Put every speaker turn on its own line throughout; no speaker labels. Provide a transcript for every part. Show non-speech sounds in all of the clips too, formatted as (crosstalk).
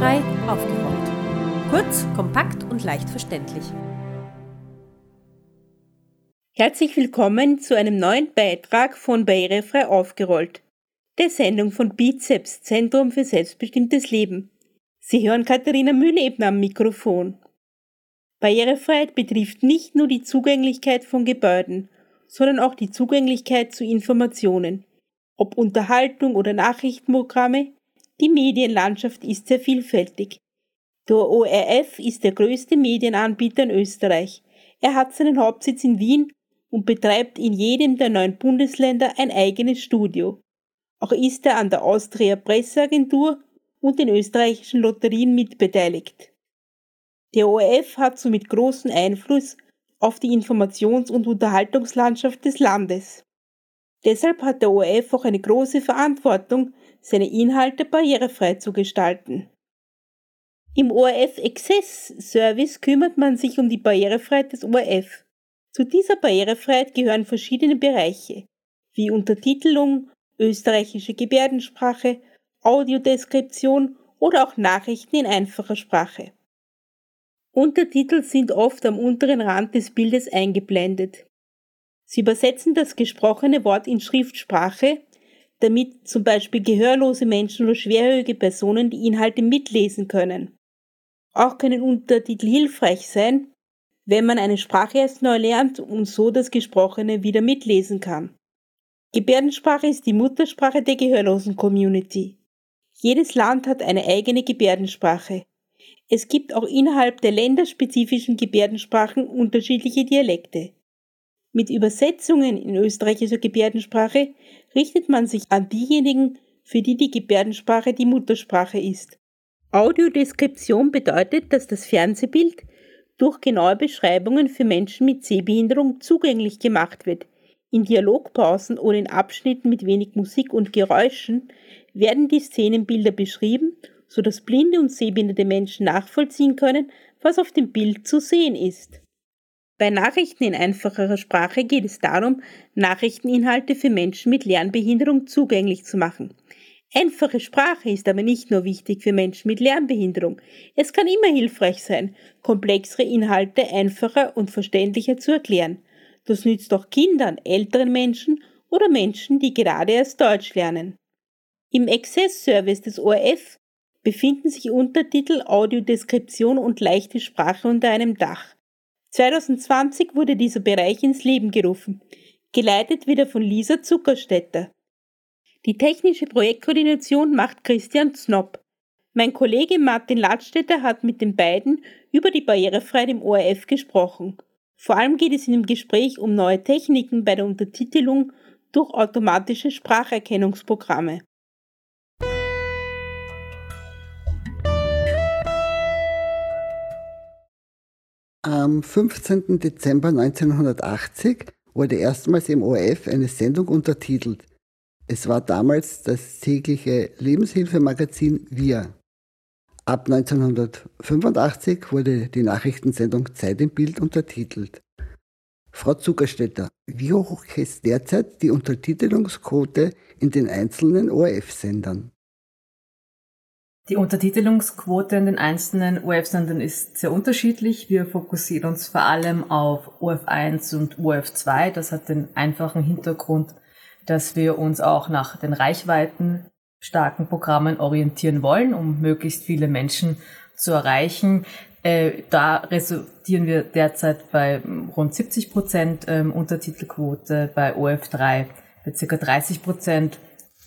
Barrierefrei aufgerollt. Kurz, kompakt und leicht verständlich.
Herzlich willkommen zu einem neuen Beitrag von Barrierefrei aufgerollt, der Sendung von Bizeps Zentrum für selbstbestimmtes Leben. Sie hören Katharina Mühlebner am Mikrofon. Barrierefreiheit betrifft nicht nur die Zugänglichkeit von Gebäuden, sondern auch die Zugänglichkeit zu Informationen. Ob Unterhaltung oder Nachrichtenprogramme, die Medienlandschaft ist sehr vielfältig. Der ORF ist der größte Medienanbieter in Österreich. Er hat seinen Hauptsitz in Wien und betreibt in jedem der neun Bundesländer ein eigenes Studio. Auch ist er an der Austria Presseagentur und den österreichischen Lotterien mitbeteiligt. Der ORF hat somit großen Einfluss auf die Informations- und Unterhaltungslandschaft des Landes. Deshalb hat der ORF auch eine große Verantwortung seine Inhalte barrierefrei zu gestalten. Im ORF Access Service kümmert man sich um die Barrierefreiheit des ORF. Zu dieser Barrierefreiheit gehören verschiedene Bereiche, wie Untertitelung, österreichische Gebärdensprache, Audiodeskription oder auch Nachrichten in einfacher Sprache. Untertitel sind oft am unteren Rand des Bildes eingeblendet. Sie übersetzen das gesprochene Wort in Schriftsprache damit zum Beispiel gehörlose Menschen oder schwerhörige Personen die Inhalte mitlesen können. Auch können Untertitel hilfreich sein, wenn man eine Sprache erst neu lernt und so das Gesprochene wieder mitlesen kann. Gebärdensprache ist die Muttersprache der gehörlosen Community. Jedes Land hat eine eigene Gebärdensprache. Es gibt auch innerhalb der länderspezifischen Gebärdensprachen unterschiedliche Dialekte. Mit Übersetzungen in österreichischer Gebärdensprache richtet man sich an diejenigen, für die die Gebärdensprache die Muttersprache ist. Audiodeskription bedeutet, dass das Fernsehbild durch genaue Beschreibungen für Menschen mit Sehbehinderung zugänglich gemacht wird. In Dialogpausen oder in Abschnitten mit wenig Musik und Geräuschen werden die Szenenbilder beschrieben, sodass blinde und sehbehinderte Menschen nachvollziehen können, was auf dem Bild zu sehen ist. Bei Nachrichten in einfacherer Sprache geht es darum, Nachrichteninhalte für Menschen mit Lernbehinderung zugänglich zu machen. Einfache Sprache ist aber nicht nur wichtig für Menschen mit Lernbehinderung. Es kann immer hilfreich sein, komplexere Inhalte einfacher und verständlicher zu erklären. Das nützt auch Kindern, älteren Menschen oder Menschen, die gerade erst Deutsch lernen. Im Access Service des ORF befinden sich Untertitel, Audiodeskription und leichte Sprache unter einem Dach. 2020 wurde dieser Bereich ins Leben gerufen, geleitet wieder von Lisa Zuckerstetter. Die technische Projektkoordination macht Christian Snopp. Mein Kollege Martin Ladstätter hat mit den beiden über die Barrierefreiheit im ORF gesprochen. Vor allem geht es in dem Gespräch um neue Techniken bei der Untertitelung durch automatische Spracherkennungsprogramme.
Am 15. Dezember 1980 wurde erstmals im ORF eine Sendung untertitelt. Es war damals das tägliche Lebenshilfemagazin Wir. Ab 1985 wurde die Nachrichtensendung Zeit im Bild untertitelt. Frau Zuckerstetter, wie hoch ist derzeit die Untertitelungsquote in den einzelnen ORF-Sendern?
Die Untertitelungsquote in den einzelnen ORF-Sendern ist sehr unterschiedlich. Wir fokussieren uns vor allem auf ORF1 und ORF2. Das hat den einfachen Hintergrund, dass wir uns auch nach den Reichweiten starken Programmen orientieren wollen, um möglichst viele Menschen zu erreichen. Äh, da resultieren wir derzeit bei rund 70 Prozent ähm, Untertitelquote, bei ORF3 bei circa 30 Prozent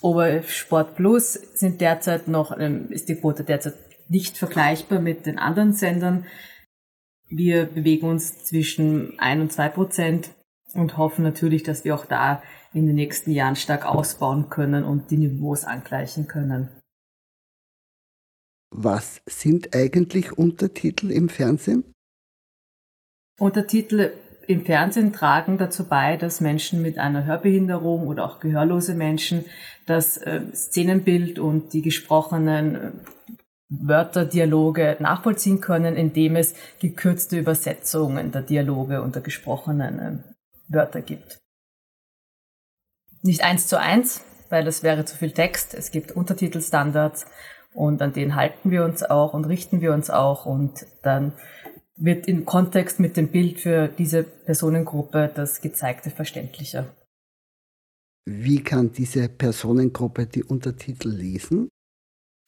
Obersport Plus sind derzeit noch, ähm, ist die Quote derzeit nicht vergleichbar mit den anderen Sendern. Wir bewegen uns zwischen ein und zwei Prozent und hoffen natürlich, dass wir auch da in den nächsten Jahren stark ausbauen können und die Niveaus angleichen können.
Was sind eigentlich Untertitel im Fernsehen?
Untertitel im Fernsehen tragen dazu bei, dass Menschen mit einer Hörbehinderung oder auch gehörlose Menschen das äh, Szenenbild und die gesprochenen äh, Wörter, Dialoge nachvollziehen können, indem es gekürzte Übersetzungen der Dialoge und der gesprochenen äh, Wörter gibt. Nicht eins zu eins, weil das wäre zu viel Text. Es gibt Untertitelstandards und an den halten wir uns auch und richten wir uns auch und dann wird im Kontext mit dem Bild für diese Personengruppe das Gezeigte verständlicher.
Wie kann diese Personengruppe die Untertitel lesen?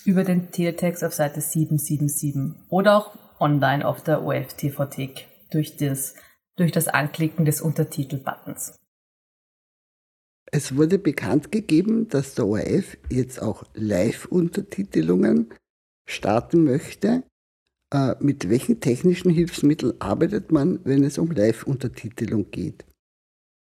Über den Teletext auf Seite 777 oder auch online auf der OF-TV-Thek durch das, durch das Anklicken des Untertitel-Buttons.
Es wurde bekannt gegeben, dass der ORF jetzt auch Live-Untertitelungen starten möchte. Äh, mit welchen technischen Hilfsmitteln arbeitet man, wenn es um Live-Untertitelung geht?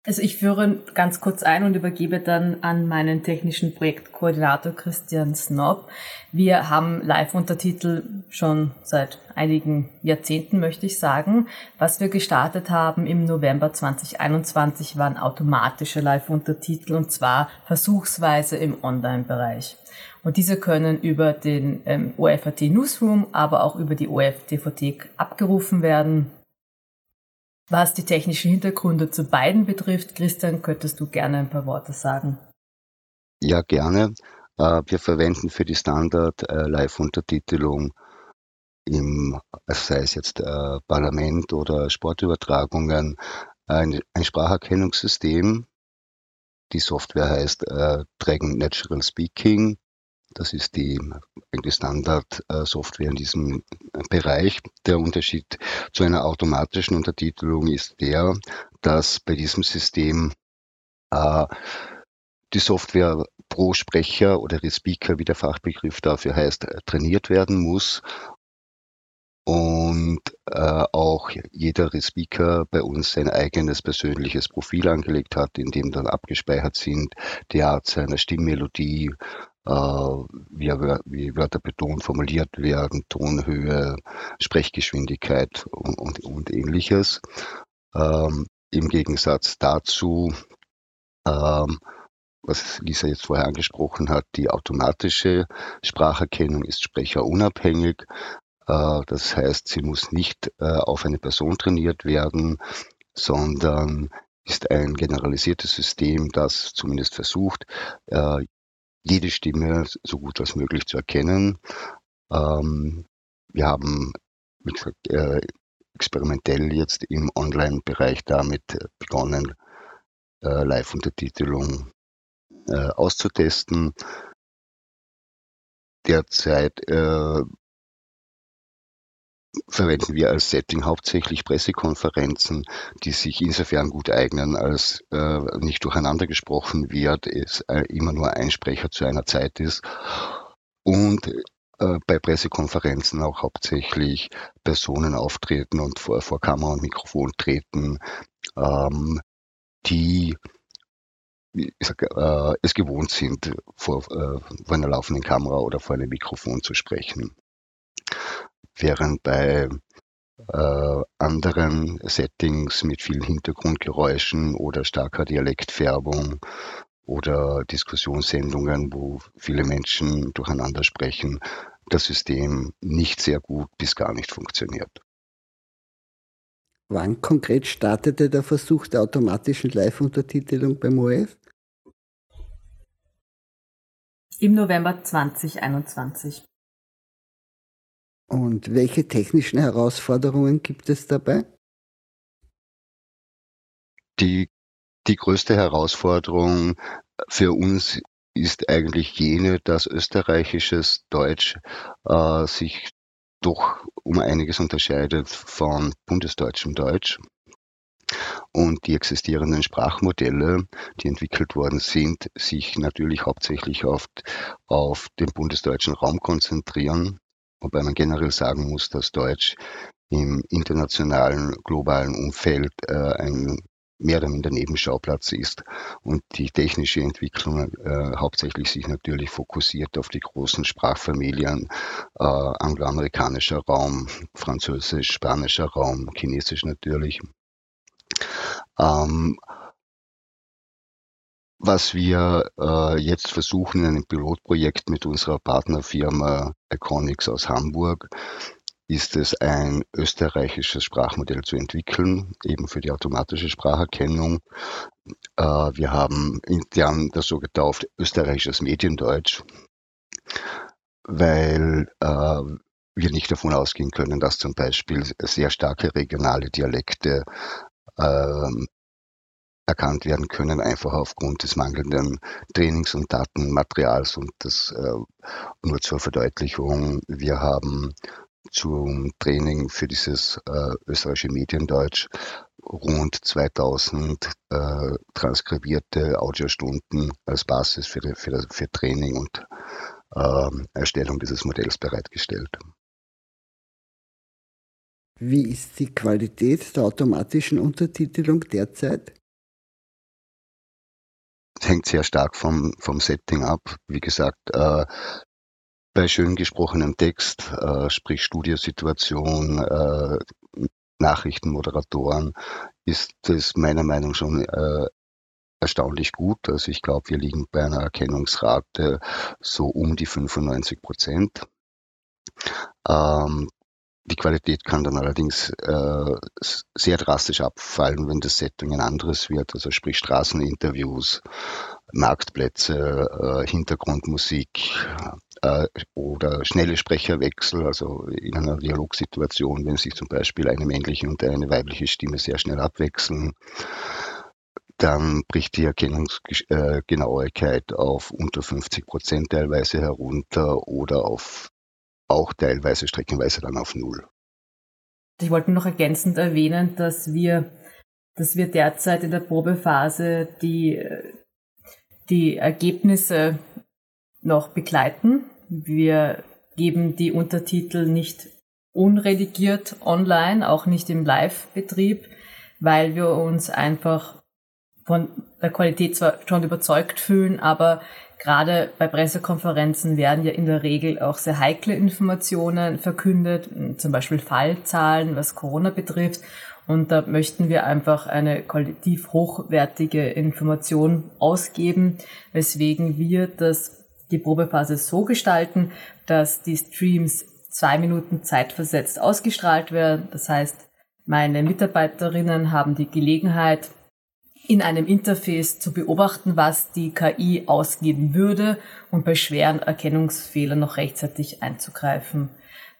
Also ich führe ganz kurz ein und übergebe dann an meinen technischen Projektkoordinator Christian Snob. Wir haben Live-Untertitel schon seit einigen Jahrzehnten, möchte ich sagen. Was wir gestartet haben im November 2021 waren automatische Live-Untertitel und zwar versuchsweise im Online-Bereich. Und diese können über den ähm, OFAT Newsroom, aber auch über die OF TV abgerufen werden. Was die technischen Hintergründe zu beiden betrifft, Christian, könntest du gerne ein paar Worte sagen?
Ja, gerne. Äh, wir verwenden für die Standard-Live-Untertitelung im, also sei es jetzt äh, Parlament oder Sportübertragungen, ein, ein Spracherkennungssystem. Die Software heißt äh, Dragon Natural Speaking das ist die eigentlich Standard-Software in diesem Bereich. Der Unterschied zu einer automatischen Untertitelung ist der, dass bei diesem System äh, die Software pro Sprecher oder Speaker, wie der Fachbegriff dafür heißt, trainiert werden muss und äh, auch jeder Speaker bei uns sein eigenes persönliches Profil angelegt hat, in dem dann abgespeichert sind die Art seiner Stimmmelodie, äh, wie, wie Wörter betont formuliert werden, Tonhöhe, Sprechgeschwindigkeit und, und, und ähnliches. Ähm, Im Gegensatz dazu, ähm, was Lisa jetzt vorher angesprochen hat, die automatische Spracherkennung ist sprecherunabhängig. Äh, das heißt, sie muss nicht äh, auf eine Person trainiert werden, sondern ist ein generalisiertes System, das zumindest versucht, äh, jede Stimme so gut als möglich zu erkennen. Ähm, wir haben, wie gesagt, experimentell jetzt im Online-Bereich damit begonnen, Live-Untertitelung auszutesten. Derzeit verwenden wir als Setting hauptsächlich Pressekonferenzen, die sich insofern gut eignen, als äh, nicht durcheinander gesprochen wird, es äh, immer nur ein Sprecher zu einer Zeit ist. Und äh, bei Pressekonferenzen auch hauptsächlich Personen auftreten und vor, vor Kamera und Mikrofon treten, ähm, die sag, äh, es gewohnt sind, vor, äh, vor einer laufenden Kamera oder vor einem Mikrofon zu sprechen während bei äh, anderen Settings mit vielen Hintergrundgeräuschen oder starker Dialektfärbung oder Diskussionssendungen, wo viele Menschen durcheinander sprechen, das System nicht sehr gut bis gar nicht funktioniert.
Wann konkret startete der Versuch der automatischen Live-Untertitelung beim ORF?
Im November 2021.
Und welche technischen Herausforderungen gibt es dabei?
Die, die größte Herausforderung für uns ist eigentlich jene, dass österreichisches Deutsch äh, sich doch um einiges unterscheidet von bundesdeutschem Deutsch. Und die existierenden Sprachmodelle, die entwickelt worden sind, sich natürlich hauptsächlich auf, auf den bundesdeutschen Raum konzentrieren Wobei man generell sagen muss, dass Deutsch im internationalen, globalen Umfeld äh, ein mehr oder minder Nebenschauplatz ist und die technische Entwicklung äh, hauptsächlich sich natürlich fokussiert auf die großen Sprachfamilien äh, angloamerikanischer Raum, französisch, spanischer Raum, chinesisch natürlich. Ähm, was wir äh, jetzt versuchen in einem Pilotprojekt mit unserer Partnerfirma Iconics aus Hamburg, ist es ein österreichisches Sprachmodell zu entwickeln, eben für die automatische Spracherkennung. Äh, wir haben intern das so getauft österreichisches Mediendeutsch. weil äh, wir nicht davon ausgehen können, dass zum Beispiel sehr starke regionale Dialekte ähm, erkannt werden können, einfach aufgrund des mangelnden Trainings- und Datenmaterials. Und das äh, nur zur Verdeutlichung. Wir haben zum Training für dieses äh, österreichische Mediendeutsch rund 2000 äh, transkribierte Audiostunden als Basis für, für, für Training und äh, Erstellung dieses Modells bereitgestellt.
Wie ist die Qualität der automatischen Untertitelung derzeit?
Hängt sehr stark vom, vom Setting ab. Wie gesagt, äh, bei schön gesprochenem Text, äh, sprich Studiosituation, äh, Nachrichtenmoderatoren, ist es meiner Meinung nach schon äh, erstaunlich gut. Also ich glaube, wir liegen bei einer Erkennungsrate so um die 95 Prozent. Ähm, die Qualität kann dann allerdings äh, sehr drastisch abfallen, wenn das Setting ein anderes wird, also sprich Straßeninterviews, Marktplätze, äh, Hintergrundmusik äh, oder schnelle Sprecherwechsel, also in einer Dialogsituation, wenn sich zum Beispiel eine männliche und eine weibliche Stimme sehr schnell abwechseln dann bricht die Erkennungsgenauigkeit auf unter 50 Prozent teilweise herunter oder auf auch teilweise streckenweise dann auf Null.
Ich wollte noch ergänzend erwähnen, dass wir, dass wir derzeit in der Probephase die, die Ergebnisse noch begleiten. Wir geben die Untertitel nicht unredigiert online, auch nicht im Live-Betrieb, weil wir uns einfach von der Qualität zwar schon überzeugt fühlen, aber Gerade bei Pressekonferenzen werden ja in der Regel auch sehr heikle Informationen verkündet, zum Beispiel Fallzahlen, was Corona betrifft. Und da möchten wir einfach eine qualitativ hochwertige Information ausgeben, weswegen wir das, die Probephase so gestalten, dass die Streams zwei Minuten zeitversetzt ausgestrahlt werden. Das heißt, meine Mitarbeiterinnen haben die Gelegenheit, in einem Interface zu beobachten, was die KI ausgeben würde und bei schweren Erkennungsfehlern noch rechtzeitig einzugreifen.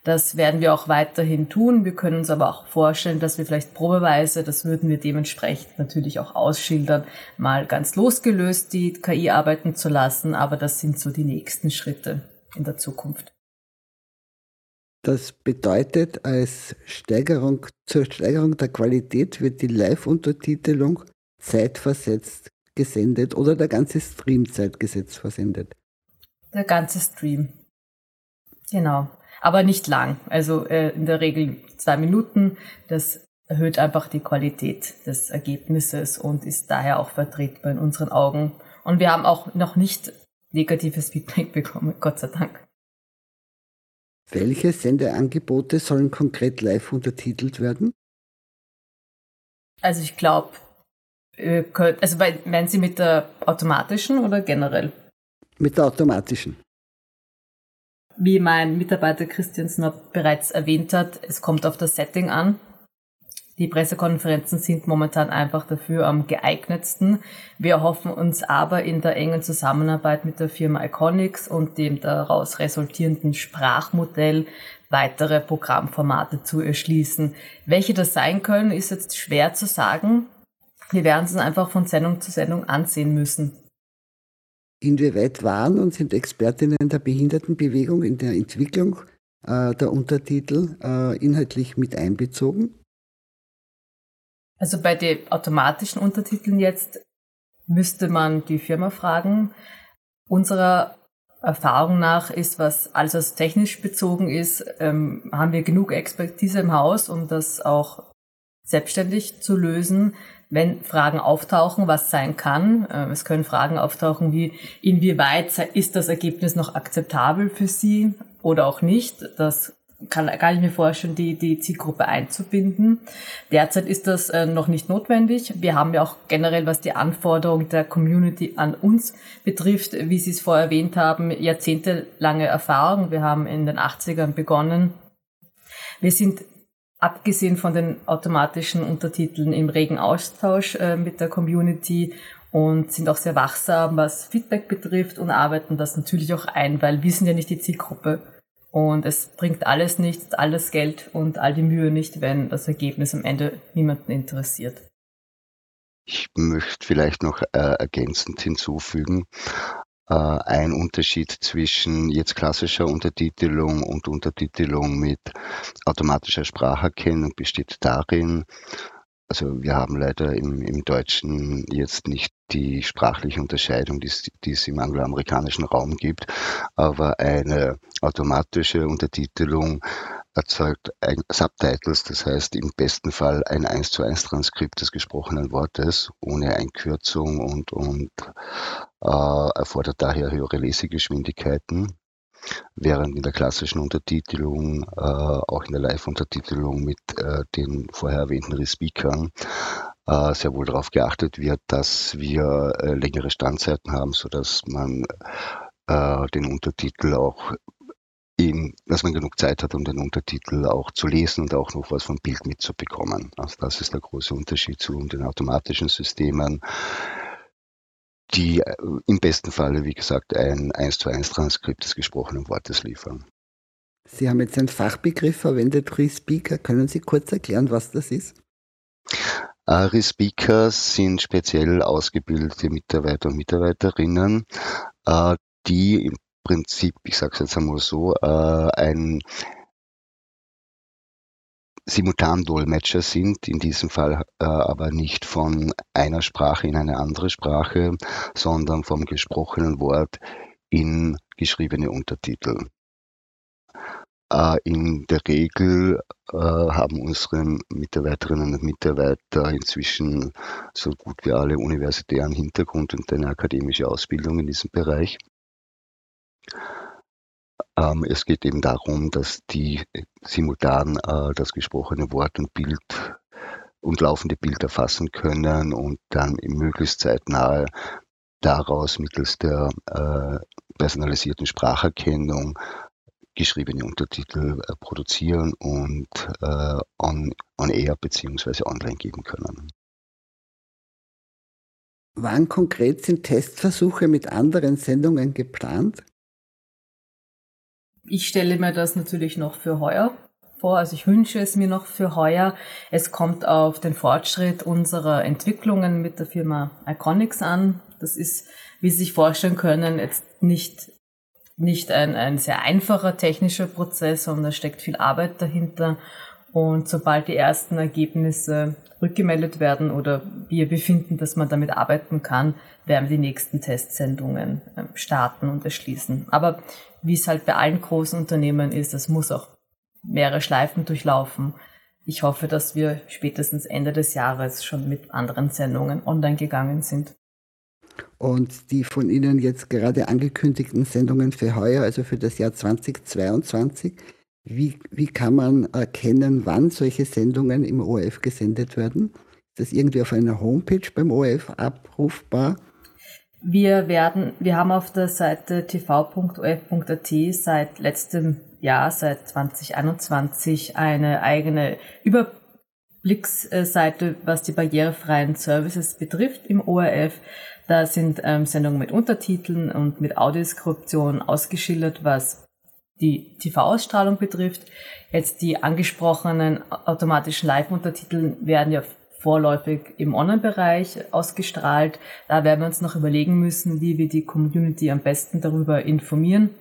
Das werden wir auch weiterhin tun. Wir können uns aber auch vorstellen, dass wir vielleicht probeweise, das würden wir dementsprechend natürlich auch ausschildern, mal ganz losgelöst die KI arbeiten zu lassen. Aber das sind so die nächsten Schritte in der Zukunft.
Das bedeutet, als Steigerung, zur Steigerung der Qualität wird die Live-Untertitelung zeitversetzt gesendet oder der ganze Stream zeitgesetzt versendet?
Der ganze Stream. Genau. Aber nicht lang. Also äh, in der Regel zwei Minuten. Das erhöht einfach die Qualität des Ergebnisses und ist daher auch vertretbar in unseren Augen. Und wir haben auch noch nicht negatives Feedback (laughs) bekommen, Gott sei Dank.
Welche Sendeangebote sollen konkret live untertitelt werden?
Also ich glaube, also meinen Sie mit der automatischen oder generell?
Mit der automatischen.
Wie mein Mitarbeiter Christian Snob bereits erwähnt hat, es kommt auf das Setting an. Die Pressekonferenzen sind momentan einfach dafür am geeignetsten. Wir hoffen uns aber in der engen Zusammenarbeit mit der Firma Iconics und dem daraus resultierenden Sprachmodell weitere Programmformate zu erschließen. Welche das sein können, ist jetzt schwer zu sagen. Wir werden es einfach von Sendung zu Sendung ansehen müssen.
Inwieweit waren und sind Expertinnen der Behindertenbewegung in der Entwicklung äh, der Untertitel äh, inhaltlich mit einbezogen?
Also bei den automatischen Untertiteln jetzt müsste man die Firma fragen. Unserer Erfahrung nach ist, was alles was technisch bezogen ist, ähm, haben wir genug Expertise im Haus, um das auch selbstständig zu lösen wenn Fragen auftauchen, was sein kann. Äh, es können Fragen auftauchen wie, inwieweit ist das Ergebnis noch akzeptabel für Sie oder auch nicht. Das kann, kann ich mir vorstellen, die, die Zielgruppe einzubinden. Derzeit ist das äh, noch nicht notwendig. Wir haben ja auch generell, was die Anforderung der Community an uns betrifft, wie Sie es vorher erwähnt haben, jahrzehntelange Erfahrung. Wir haben in den 80ern begonnen. Wir sind abgesehen von den automatischen Untertiteln im regen Austausch äh, mit der Community und sind auch sehr wachsam, was Feedback betrifft und arbeiten das natürlich auch ein, weil wir sind ja nicht die Zielgruppe. Und es bringt alles nichts, alles Geld und all die Mühe nicht, wenn das Ergebnis am Ende niemanden interessiert.
Ich möchte vielleicht noch äh, ergänzend hinzufügen, ein Unterschied zwischen jetzt klassischer Untertitelung und Untertitelung mit automatischer Spracherkennung besteht darin, also wir haben leider im, im Deutschen jetzt nicht die sprachliche Unterscheidung, die es im angloamerikanischen Raum gibt, aber eine automatische Untertitelung erzeugt Subtitles, das heißt im besten Fall ein 1 zu 1 Transkript des gesprochenen Wortes ohne Einkürzung und, und äh, erfordert daher höhere Lesegeschwindigkeiten während in der klassischen Untertitelung, äh, auch in der Live-Untertitelung mit äh, den vorher erwähnten Respeakern, äh, sehr wohl darauf geachtet wird, dass wir äh, längere Standzeiten haben, sodass man äh, den Untertitel auch in, dass man genug Zeit hat, um den Untertitel auch zu lesen und auch noch was vom Bild mitzubekommen. Also das ist der große Unterschied zu den automatischen Systemen die äh, im besten Falle, wie gesagt, ein 1 zu 1 Transkript des gesprochenen Wortes liefern.
Sie haben jetzt einen Fachbegriff verwendet, Respeaker. Können Sie kurz erklären, was das ist?
Uh, Respeaker sind speziell ausgebildete Mitarbeiter und Mitarbeiterinnen, uh, die im Prinzip, ich sage es jetzt einmal so, uh, ein Simultandolmetscher sind, in diesem Fall äh, aber nicht von einer Sprache in eine andere Sprache, sondern vom gesprochenen Wort in geschriebene Untertitel. Äh, in der Regel äh, haben unsere Mitarbeiterinnen und Mitarbeiter inzwischen so gut wie alle universitären Hintergrund und eine akademische Ausbildung in diesem Bereich. Ähm, es geht eben darum, dass die simultan äh, das gesprochene Wort und Bild und laufende Bild erfassen können und dann möglichst zeitnah daraus mittels der äh, personalisierten Spracherkennung geschriebene Untertitel äh, produzieren und äh, on, on air bzw. online geben können.
Wann konkret sind Testversuche mit anderen Sendungen geplant?
Ich stelle mir das natürlich noch für heuer vor, also ich wünsche es mir noch für heuer. Es kommt auf den Fortschritt unserer Entwicklungen mit der Firma Iconics an. Das ist, wie Sie sich vorstellen können, jetzt nicht, nicht ein, ein sehr einfacher technischer Prozess, sondern da steckt viel Arbeit dahinter. Und sobald die ersten Ergebnisse rückgemeldet werden oder wir befinden, dass man damit arbeiten kann, werden wir die nächsten Testsendungen ähm, starten und erschließen. Aber wie es halt bei allen großen Unternehmen ist, das muss auch mehrere Schleifen durchlaufen. Ich hoffe, dass wir spätestens Ende des Jahres schon mit anderen Sendungen online gegangen sind.
Und die von Ihnen jetzt gerade angekündigten Sendungen für heuer, also für das Jahr 2022, wie, wie kann man erkennen, wann solche Sendungen im ORF gesendet werden? Ist das irgendwie auf einer Homepage beim ORF abrufbar?
Wir werden, wir haben auf der Seite tv.of.at seit letztem Jahr, seit 2021, eine eigene Überblicksseite, was die barrierefreien Services betrifft im ORF. Da sind ähm, Sendungen mit Untertiteln und mit Audioskription ausgeschildert, was die TV-Ausstrahlung betrifft. Jetzt die angesprochenen automatischen Live-Untertitel werden ja vorläufig im Online-Bereich ausgestrahlt. Da werden wir uns noch überlegen müssen, wie wir die Community am besten darüber informieren.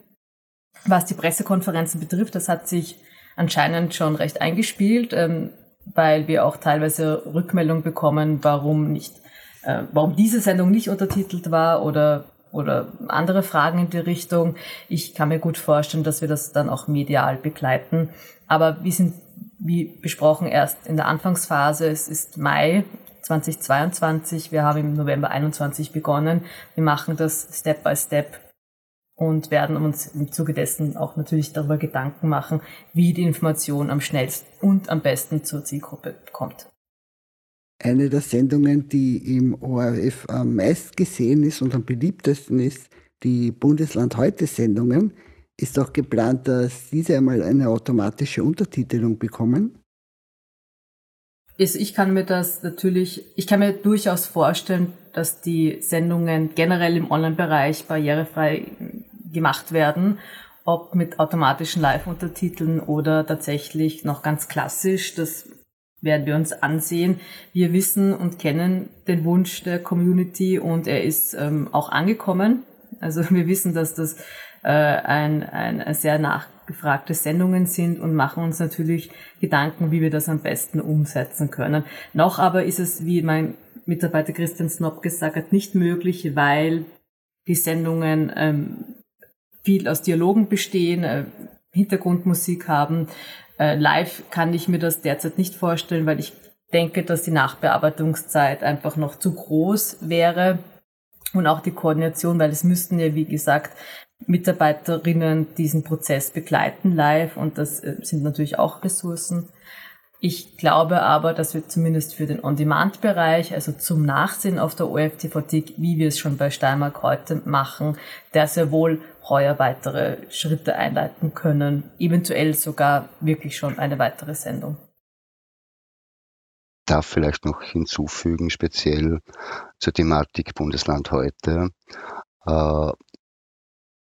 Was die Pressekonferenzen betrifft, das hat sich anscheinend schon recht eingespielt, ähm, weil wir auch teilweise Rückmeldung bekommen, warum nicht, äh, warum diese Sendung nicht untertitelt war oder oder andere Fragen in die Richtung. Ich kann mir gut vorstellen, dass wir das dann auch medial begleiten. Aber wir sind wie besprochen, erst in der Anfangsphase. Es ist Mai 2022. Wir haben im November 21 begonnen. Wir machen das Step by Step und werden uns im Zuge dessen auch natürlich darüber Gedanken machen, wie die Information am schnellsten und am besten zur Zielgruppe kommt.
Eine der Sendungen, die im ORF am meisten gesehen ist und am beliebtesten ist, die Bundesland heute Sendungen, ist auch geplant, dass diese einmal eine automatische Untertitelung bekommen?
Ich kann mir das natürlich, ich kann mir durchaus vorstellen, dass die Sendungen generell im Online-Bereich barrierefrei gemacht werden, ob mit automatischen Live-Untertiteln oder tatsächlich noch ganz klassisch. Das werden wir uns ansehen. Wir wissen und kennen den Wunsch der Community und er ist ähm, auch angekommen. Also (laughs) wir wissen, dass das äh, ein, ein sehr nachgefragte Sendungen sind und machen uns natürlich Gedanken, wie wir das am besten umsetzen können. Noch aber ist es, wie mein Mitarbeiter Christian Snob gesagt hat, nicht möglich, weil die Sendungen ähm, viel aus Dialogen bestehen, äh, Hintergrundmusik haben. Äh, live kann ich mir das derzeit nicht vorstellen, weil ich denke, dass die Nachbearbeitungszeit einfach noch zu groß wäre und auch die Koordination, weil es müssten ja, wie gesagt, Mitarbeiterinnen diesen Prozess begleiten live und das äh, sind natürlich auch Ressourcen. Ich glaube aber, dass wir zumindest für den On-Demand-Bereich, also zum Nachsehen auf der OFTVT, wie wir es schon bei Steinmark heute machen, der sehr wohl heuer weitere Schritte einleiten können, eventuell sogar wirklich schon eine weitere Sendung.
Darf vielleicht noch hinzufügen, speziell zur Thematik Bundesland heute. Äh,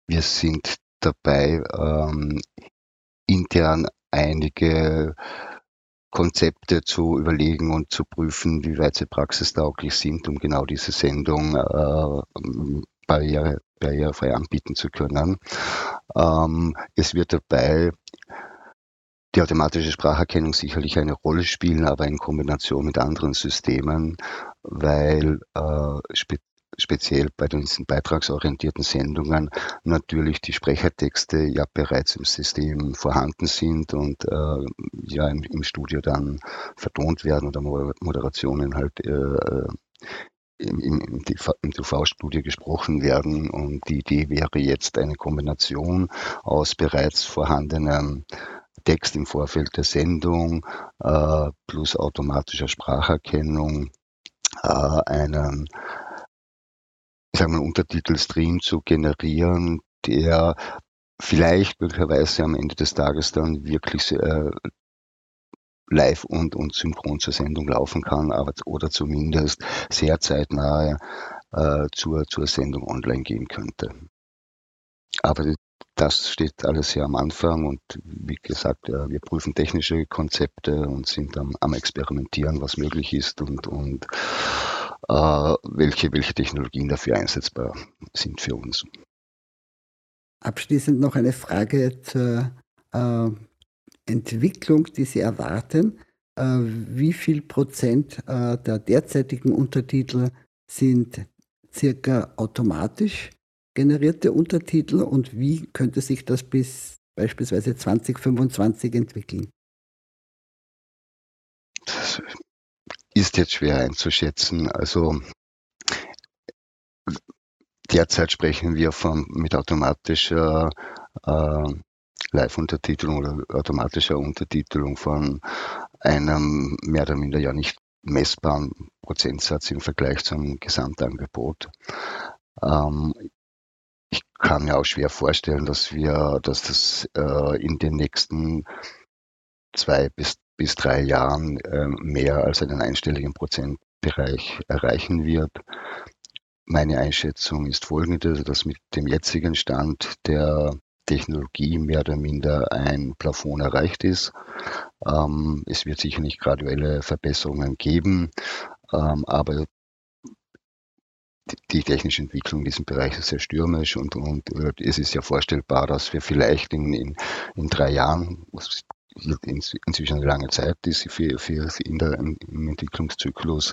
wir sind dabei, ähm, intern einige Konzepte zu überlegen und zu prüfen, wie weit sie praxistauglich sind, um genau diese Sendung äh, barriere, barrierefrei anbieten zu können. Ähm, es wird dabei die automatische Spracherkennung sicherlich eine Rolle spielen, aber in Kombination mit anderen Systemen, weil äh, speziell bei diesen beitragsorientierten Sendungen natürlich die Sprechertexte ja bereits im System vorhanden sind und äh, ja im, im, Studio dann vertont werden oder Moderationen halt äh, äh im, im, im TV-Studio gesprochen werden. Und die Idee wäre jetzt eine Kombination aus bereits vorhandenem Text im Vorfeld der Sendung äh, plus automatischer Spracherkennung, äh, einen ich sag mal, Untertitelstream zu generieren, der vielleicht möglicherweise am Ende des Tages dann wirklich äh, live und, und synchron zur Sendung laufen kann, aber, oder zumindest sehr zeitnah äh, zur, zur Sendung online gehen könnte. Aber das steht alles ja am Anfang und wie gesagt, äh, wir prüfen technische Konzepte und sind am, am Experimentieren, was möglich ist und, und äh, welche, welche Technologien dafür einsetzbar sind für uns.
Abschließend noch eine Frage zur äh, Entwicklung, die Sie erwarten. Äh, wie viel Prozent äh, der derzeitigen Untertitel sind circa automatisch generierte Untertitel und wie könnte sich das bis beispielsweise 2025 entwickeln?
Das ist jetzt schwer einzuschätzen. Also derzeit sprechen wir von mit automatischer äh, Live-Untertitelung oder automatischer Untertitelung von einem mehr oder minder ja nicht messbaren Prozentsatz im Vergleich zum Gesamtangebot. Ähm, ich kann mir auch schwer vorstellen, dass wir, dass das äh, in den nächsten zwei bis, bis drei Jahren äh, mehr als einen einstelligen Prozentbereich erreichen wird. Meine Einschätzung ist folgende, dass mit dem jetzigen Stand der Technologie mehr oder minder ein Plafond erreicht ist. Ähm, es wird sicher nicht graduelle Verbesserungen geben, ähm, aber die technische Entwicklung in diesem Bereich ist sehr stürmisch und, und äh, es ist ja vorstellbar, dass wir vielleicht in, in, in drei Jahren, inzwischen eine lange Zeit ist für, für in der, im Entwicklungszyklus,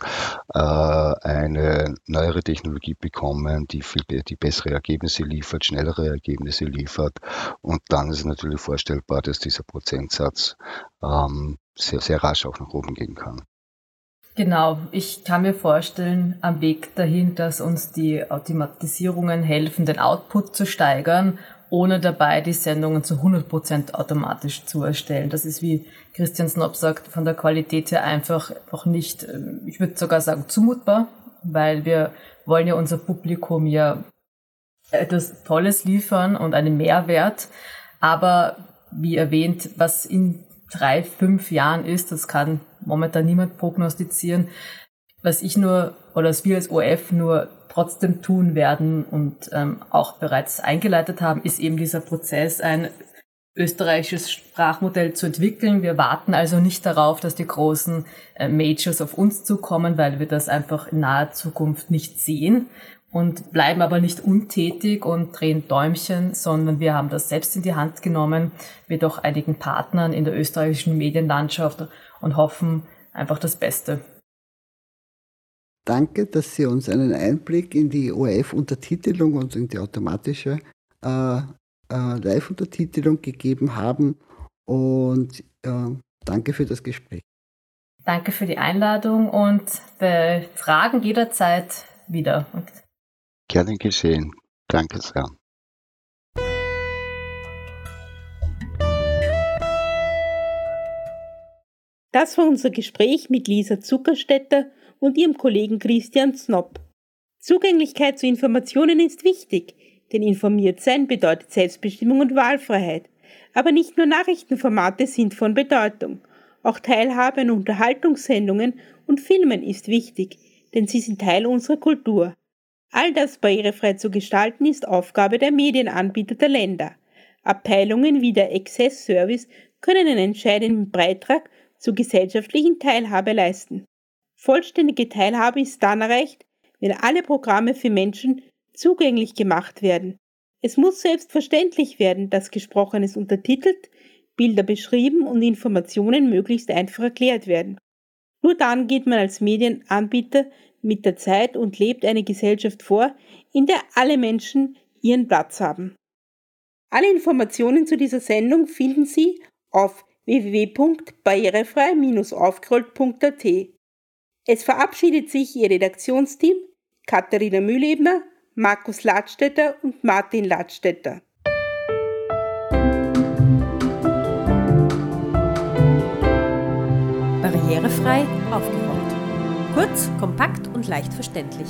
äh, eine neuere Technologie bekommen, die viel die bessere Ergebnisse liefert, schnellere Ergebnisse liefert. Und dann ist es natürlich vorstellbar, dass dieser Prozentsatz ähm, sehr, sehr rasch auch nach oben gehen kann.
Genau, ich kann mir vorstellen, am Weg dahin, dass uns die Automatisierungen helfen, den Output zu steigern ohne dabei die Sendungen zu 100% automatisch zu erstellen. Das ist, wie Christian Snob sagt, von der Qualität her einfach noch nicht, ähm, ich würde sogar sagen, zumutbar, weil wir wollen ja unser Publikum ja etwas Tolles liefern und einen Mehrwert. Aber wie erwähnt, was in drei, fünf Jahren ist, das kann momentan niemand prognostizieren, Was ich nur oder was wir als ORF nur trotzdem tun werden und ähm, auch bereits eingeleitet haben, ist eben dieser Prozess, ein österreichisches Sprachmodell zu entwickeln. Wir warten also nicht darauf, dass die großen äh, Majors auf uns zukommen, weil wir das einfach in naher Zukunft nicht sehen und bleiben aber nicht untätig und drehen Däumchen, sondern wir haben das selbst in die Hand genommen mit auch einigen Partnern in der österreichischen Medienlandschaft und hoffen einfach das Beste.
Danke, dass Sie uns einen Einblick in die ORF-Untertitelung und in die automatische äh, äh, Live-Untertitelung gegeben haben. Und äh, danke für das Gespräch.
Danke für die Einladung und bei Fragen jederzeit wieder.
Gerne geschehen. Danke sehr.
Das war unser Gespräch mit Lisa Zuckerstetter und ihrem Kollegen Christian Snopp. Zugänglichkeit zu Informationen ist wichtig, denn informiert sein bedeutet Selbstbestimmung und Wahlfreiheit. Aber nicht nur Nachrichtenformate sind von Bedeutung. Auch Teilhabe an Unterhaltungssendungen und Filmen ist wichtig, denn sie sind Teil unserer Kultur. All das barrierefrei zu gestalten ist Aufgabe der Medienanbieter der Länder. Abteilungen wie der Access Service können einen entscheidenden Beitrag zur gesellschaftlichen Teilhabe leisten. Vollständige Teilhabe ist dann erreicht, wenn alle Programme für Menschen zugänglich gemacht werden. Es muss selbstverständlich werden, dass Gesprochenes untertitelt, Bilder beschrieben und Informationen möglichst einfach erklärt werden. Nur dann geht man als Medienanbieter mit der Zeit und lebt eine Gesellschaft vor, in der alle Menschen ihren Platz haben. Alle Informationen zu dieser Sendung finden Sie auf www.barrierefrei-aufgerollt.at. Es verabschiedet sich Ihr Redaktionsteam Katharina Mühlebner, Markus Ladstätter und Martin Ladstätter.
Barrierefrei aufgerollt. Kurz, kompakt und leicht verständlich.